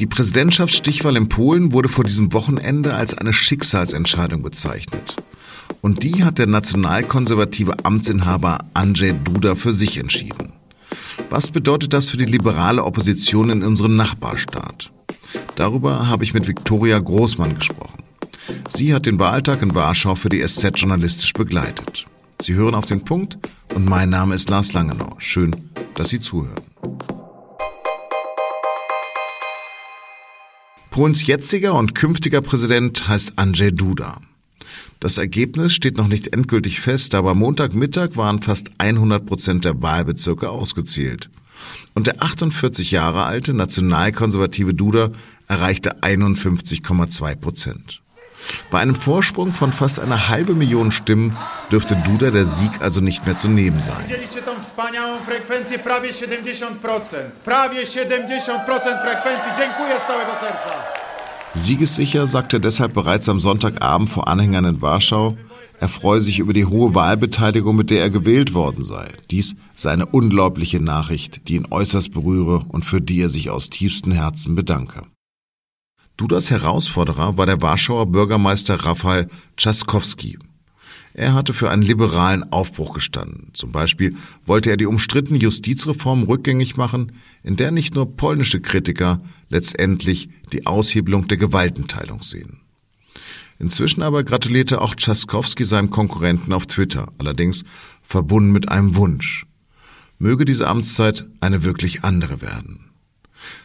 Die Präsidentschaftsstichwahl in Polen wurde vor diesem Wochenende als eine Schicksalsentscheidung bezeichnet. Und die hat der nationalkonservative Amtsinhaber Andrzej Duda für sich entschieden. Was bedeutet das für die liberale Opposition in unserem Nachbarstaat? Darüber habe ich mit Viktoria Großmann gesprochen. Sie hat den Wahltag in Warschau für die SZ journalistisch begleitet. Sie hören auf den Punkt und mein Name ist Lars Langenau. Schön, dass Sie zuhören. Polens jetziger und künftiger Präsident heißt Andrzej Duda. Das Ergebnis steht noch nicht endgültig fest, aber Montagmittag waren fast 100 Prozent der Wahlbezirke ausgezählt. Und der 48 Jahre alte nationalkonservative Duda erreichte 51,2 Prozent. Bei einem Vorsprung von fast einer halben Million Stimmen dürfte Duda der Sieg also nicht mehr zu nehmen sein. Siegessicher sagte deshalb bereits am Sonntagabend vor Anhängern in Warschau, er freue sich über die hohe Wahlbeteiligung, mit der er gewählt worden sei. Dies sei eine unglaubliche Nachricht, die ihn äußerst berühre und für die er sich aus tiefstem Herzen bedanke. Dudas Herausforderer war der Warschauer Bürgermeister Rafael Trzaskowski. Er hatte für einen liberalen Aufbruch gestanden. Zum Beispiel wollte er die umstrittene Justizreform rückgängig machen, in der nicht nur polnische Kritiker letztendlich die Aushebelung der Gewaltenteilung sehen. Inzwischen aber gratulierte auch Trzaskowski seinem Konkurrenten auf Twitter, allerdings verbunden mit einem Wunsch. Möge diese Amtszeit eine wirklich andere werden.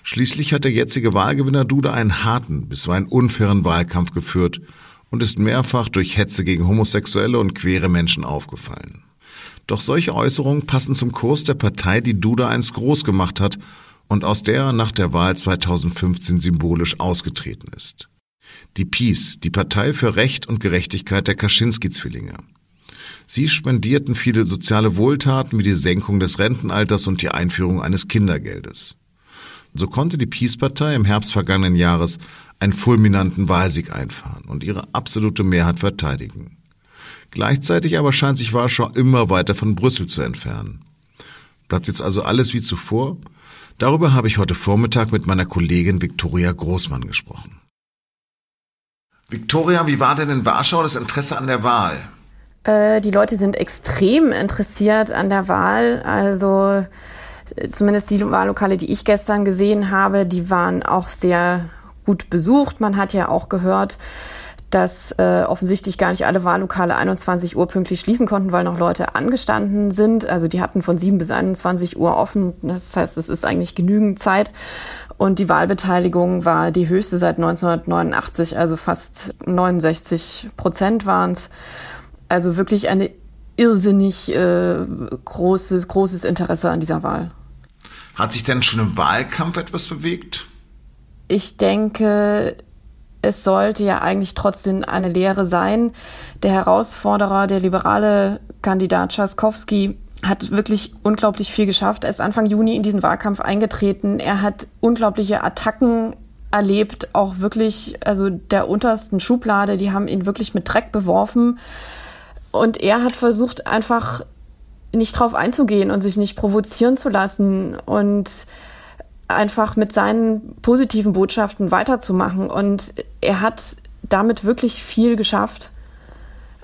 Schließlich hat der jetzige Wahlgewinner Duda einen harten, bisweilen unfairen Wahlkampf geführt und ist mehrfach durch Hetze gegen Homosexuelle und queere Menschen aufgefallen. Doch solche Äußerungen passen zum Kurs der Partei, die Duda einst groß gemacht hat und aus der er nach der Wahl 2015 symbolisch ausgetreten ist. Die PiS, die Partei für Recht und Gerechtigkeit der Kaczynski-Zwillinge. Sie spendierten viele soziale Wohltaten wie die Senkung des Rentenalters und die Einführung eines Kindergeldes. So konnte die Peace-Partei im Herbst vergangenen Jahres einen fulminanten Wahlsieg einfahren und ihre absolute Mehrheit verteidigen. Gleichzeitig aber scheint sich Warschau immer weiter von Brüssel zu entfernen. Bleibt jetzt also alles wie zuvor? Darüber habe ich heute Vormittag mit meiner Kollegin Viktoria Großmann gesprochen. Viktoria, wie war denn in Warschau das Interesse an der Wahl? Äh, die Leute sind extrem interessiert an der Wahl. Also zumindest die Wahllokale, die ich gestern gesehen habe, die waren auch sehr gut besucht. Man hat ja auch gehört, dass äh, offensichtlich gar nicht alle Wahllokale 21 Uhr pünktlich schließen konnten, weil noch Leute angestanden sind. Also die hatten von 7 bis 21 Uhr offen. Das heißt, es ist eigentlich genügend Zeit. Und die Wahlbeteiligung war die höchste seit 1989, also fast 69 Prozent waren es. Also wirklich eine irrsinnig äh, großes, großes Interesse an dieser Wahl. Hat sich denn schon im Wahlkampf etwas bewegt? Ich denke, es sollte ja eigentlich trotzdem eine Lehre sein. Der Herausforderer, der liberale Kandidat Tschaskowski, hat wirklich unglaublich viel geschafft. Er ist Anfang Juni in diesen Wahlkampf eingetreten. Er hat unglaubliche Attacken erlebt, auch wirklich, also der untersten Schublade, die haben ihn wirklich mit Dreck beworfen. Und er hat versucht, einfach nicht drauf einzugehen und sich nicht provozieren zu lassen und einfach mit seinen positiven Botschaften weiterzumachen. Und er hat damit wirklich viel geschafft.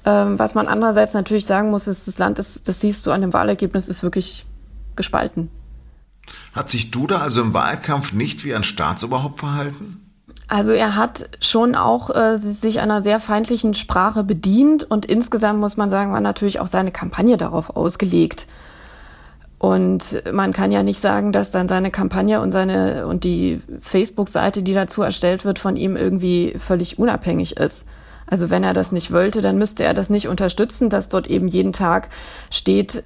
Ähm, was man andererseits natürlich sagen muss, ist, das Land ist, das siehst du an dem Wahlergebnis, ist wirklich gespalten. Hat sich Duda also im Wahlkampf nicht wie ein Staatsoberhaupt verhalten? Also er hat schon auch äh, sich einer sehr feindlichen Sprache bedient und insgesamt muss man sagen, war natürlich auch seine Kampagne darauf ausgelegt. Und man kann ja nicht sagen, dass dann seine Kampagne und seine und die Facebook-Seite, die dazu erstellt wird, von ihm irgendwie völlig unabhängig ist. Also wenn er das nicht wollte, dann müsste er das nicht unterstützen, dass dort eben jeden Tag steht,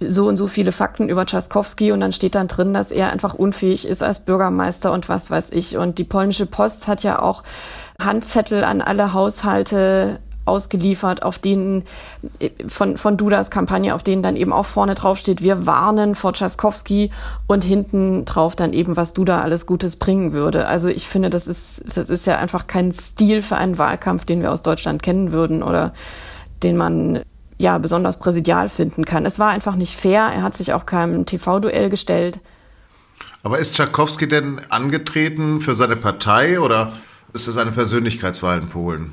so und so viele Fakten über Trzaskowski und dann steht dann drin, dass er einfach unfähig ist als Bürgermeister und was weiß ich. Und die polnische Post hat ja auch Handzettel an alle Haushalte ausgeliefert, auf denen von, von Dudas Kampagne, auf denen dann eben auch vorne drauf steht, wir warnen vor Trzaskowski und hinten drauf dann eben, was Duda alles Gutes bringen würde. Also ich finde, das ist, das ist ja einfach kein Stil für einen Wahlkampf, den wir aus Deutschland kennen würden oder den man ja besonders präsidial finden kann. Es war einfach nicht fair. Er hat sich auch keinem TV-Duell gestellt. Aber ist Tchaikovsky denn angetreten für seine Partei oder ist es eine Persönlichkeitswahl in Polen?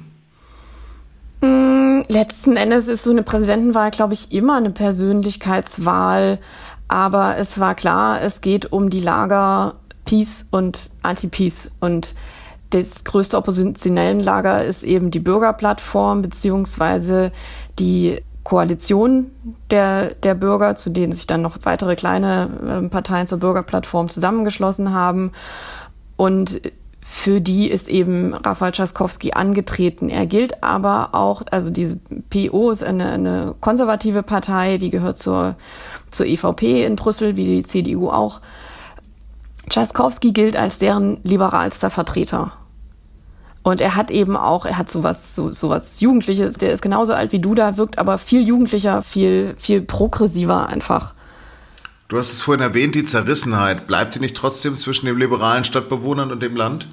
Mm, letzten Endes ist so eine Präsidentenwahl, glaube ich, immer eine Persönlichkeitswahl. Aber es war klar, es geht um die Lager Peace und Anti-Peace. Und das größte oppositionellen Lager ist eben die Bürgerplattform beziehungsweise die Koalition der, der Bürger, zu denen sich dann noch weitere kleine äh, Parteien zur Bürgerplattform zusammengeschlossen haben. Und für die ist eben Rafael Trzaskowski angetreten. Er gilt aber auch, also diese PO ist eine, eine konservative Partei, die gehört zur, zur EVP in Brüssel, wie die CDU auch. Trzaskowski gilt als deren liberalster Vertreter. Und er hat eben auch, er hat sowas, so, sowas Jugendliches, der ist genauso alt wie du da, wirkt aber viel jugendlicher, viel, viel progressiver einfach. Du hast es vorhin erwähnt, die Zerrissenheit. Bleibt die nicht trotzdem zwischen den liberalen Stadtbewohnern und dem Land?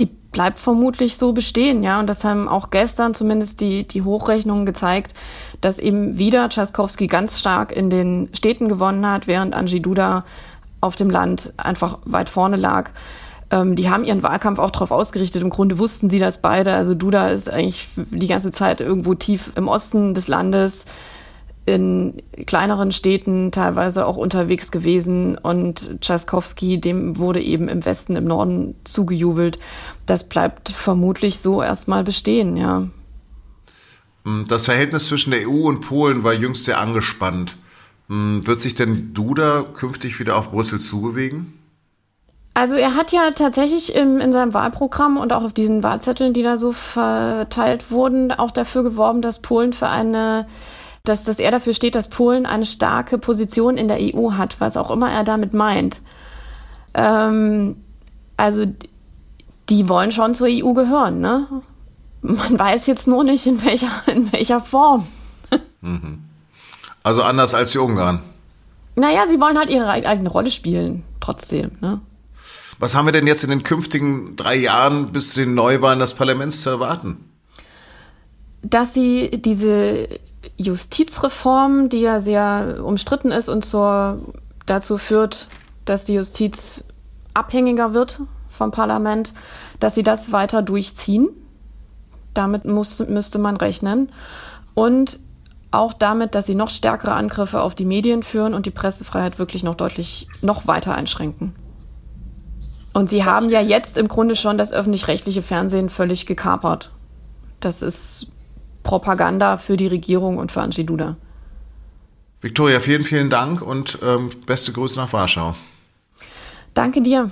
Die bleibt vermutlich so bestehen, ja. Und das haben auch gestern zumindest die, die Hochrechnungen gezeigt, dass eben wieder Tschaskowski ganz stark in den Städten gewonnen hat, während Angie Duda auf dem Land einfach weit vorne lag. Ähm, die haben ihren Wahlkampf auch darauf ausgerichtet. Im Grunde wussten sie das beide. Also Duda ist eigentlich die ganze Zeit irgendwo tief im Osten des Landes in kleineren Städten teilweise auch unterwegs gewesen und Tschaskowski, dem wurde eben im Westen, im Norden zugejubelt. Das bleibt vermutlich so erstmal bestehen, ja. Das Verhältnis zwischen der EU und Polen war jüngst sehr angespannt. Hm, wird sich denn Duda künftig wieder auf Brüssel zubewegen? Also er hat ja tatsächlich im, in seinem Wahlprogramm und auch auf diesen Wahlzetteln, die da so verteilt wurden, auch dafür geworben, dass Polen für eine, dass, dass er dafür steht, dass Polen eine starke Position in der EU hat, was auch immer er damit meint. Ähm, also die wollen schon zur EU gehören, ne? Man weiß jetzt nur nicht, in welcher, in welcher Form. Mhm. Also anders als die Ungarn. Naja, sie wollen halt ihre eigene Rolle spielen, trotzdem, ne? Was haben wir denn jetzt in den künftigen drei Jahren bis zu den Neuwahlen des Parlaments zu erwarten? Dass sie diese Justizreform, die ja sehr umstritten ist und zur, dazu führt, dass die Justiz abhängiger wird vom Parlament, dass sie das weiter durchziehen. Damit muss, müsste man rechnen. Und auch damit, dass sie noch stärkere Angriffe auf die Medien führen und die Pressefreiheit wirklich noch deutlich noch weiter einschränken. Und sie haben ja jetzt im Grunde schon das öffentlich-rechtliche Fernsehen völlig gekapert. Das ist Propaganda für die Regierung und für Angie Duda. Victoria, vielen, vielen Dank und ähm, beste Grüße nach Warschau. Danke dir.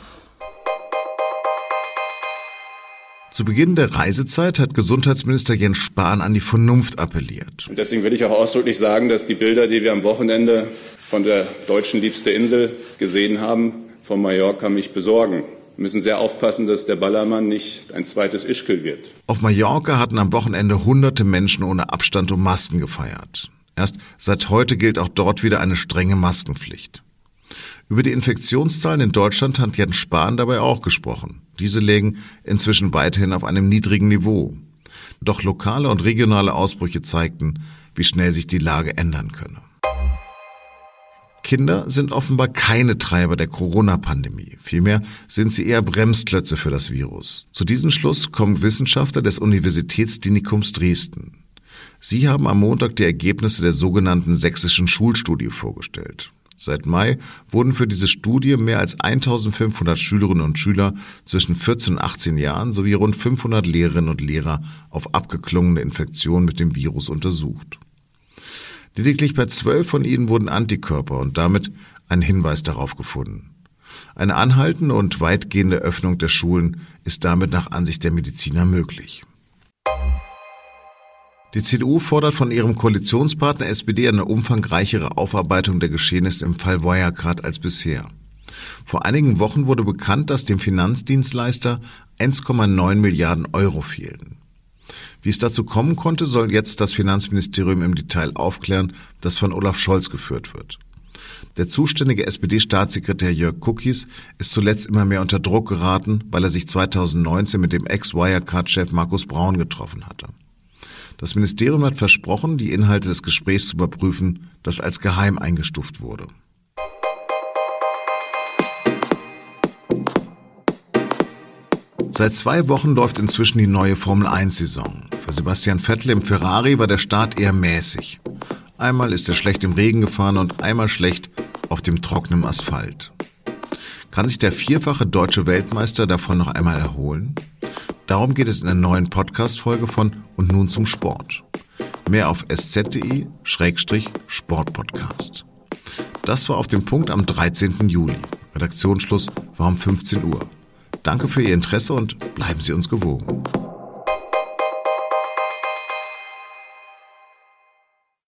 Zu Beginn der Reisezeit hat Gesundheitsminister Jens Spahn an die Vernunft appelliert. Und deswegen will ich auch ausdrücklich sagen, dass die Bilder, die wir am Wochenende von der deutschen liebste Insel gesehen haben, von Mallorca mich besorgen. Wir müssen sehr aufpassen, dass der Ballermann nicht ein zweites Ischgl wird. Auf Mallorca hatten am Wochenende hunderte Menschen ohne Abstand um Masken gefeiert. Erst seit heute gilt auch dort wieder eine strenge Maskenpflicht. Über die Infektionszahlen in Deutschland hat Jens Spahn dabei auch gesprochen. Diese liegen inzwischen weiterhin auf einem niedrigen Niveau. Doch lokale und regionale Ausbrüche zeigten, wie schnell sich die Lage ändern könne. Kinder sind offenbar keine Treiber der Corona-Pandemie. Vielmehr sind sie eher Bremsklötze für das Virus. Zu diesem Schluss kommen Wissenschaftler des Universitätsklinikums Dresden. Sie haben am Montag die Ergebnisse der sogenannten sächsischen Schulstudie vorgestellt. Seit Mai wurden für diese Studie mehr als 1500 Schülerinnen und Schüler zwischen 14 und 18 Jahren sowie rund 500 Lehrerinnen und Lehrer auf abgeklungene Infektionen mit dem Virus untersucht. Lediglich bei zwölf von ihnen wurden Antikörper und damit ein Hinweis darauf gefunden. Eine anhaltende und weitgehende Öffnung der Schulen ist damit nach Ansicht der Mediziner möglich. Die CDU fordert von ihrem Koalitionspartner SPD eine umfangreichere Aufarbeitung der Geschehnisse im Fall Wirecard als bisher. Vor einigen Wochen wurde bekannt, dass dem Finanzdienstleister 1,9 Milliarden Euro fehlen. Wie es dazu kommen konnte, soll jetzt das Finanzministerium im Detail aufklären, das von Olaf Scholz geführt wird. Der zuständige SPD-Staatssekretär Jörg Cookies ist zuletzt immer mehr unter Druck geraten, weil er sich 2019 mit dem Ex-Wirecard-Chef Markus Braun getroffen hatte. Das Ministerium hat versprochen, die Inhalte des Gesprächs zu überprüfen, das als geheim eingestuft wurde. Seit zwei Wochen läuft inzwischen die neue Formel 1-Saison. Für Sebastian Vettel im Ferrari war der Start eher mäßig. Einmal ist er schlecht im Regen gefahren und einmal schlecht auf dem trockenen Asphalt. Kann sich der vierfache deutsche Weltmeister davon noch einmal erholen? Darum geht es in der neuen Podcast-Folge von Und nun zum Sport. Mehr auf sz.de-sportpodcast. Das war auf dem Punkt am 13. Juli. Redaktionsschluss war um 15 Uhr. Danke für Ihr Interesse und bleiben Sie uns gewogen.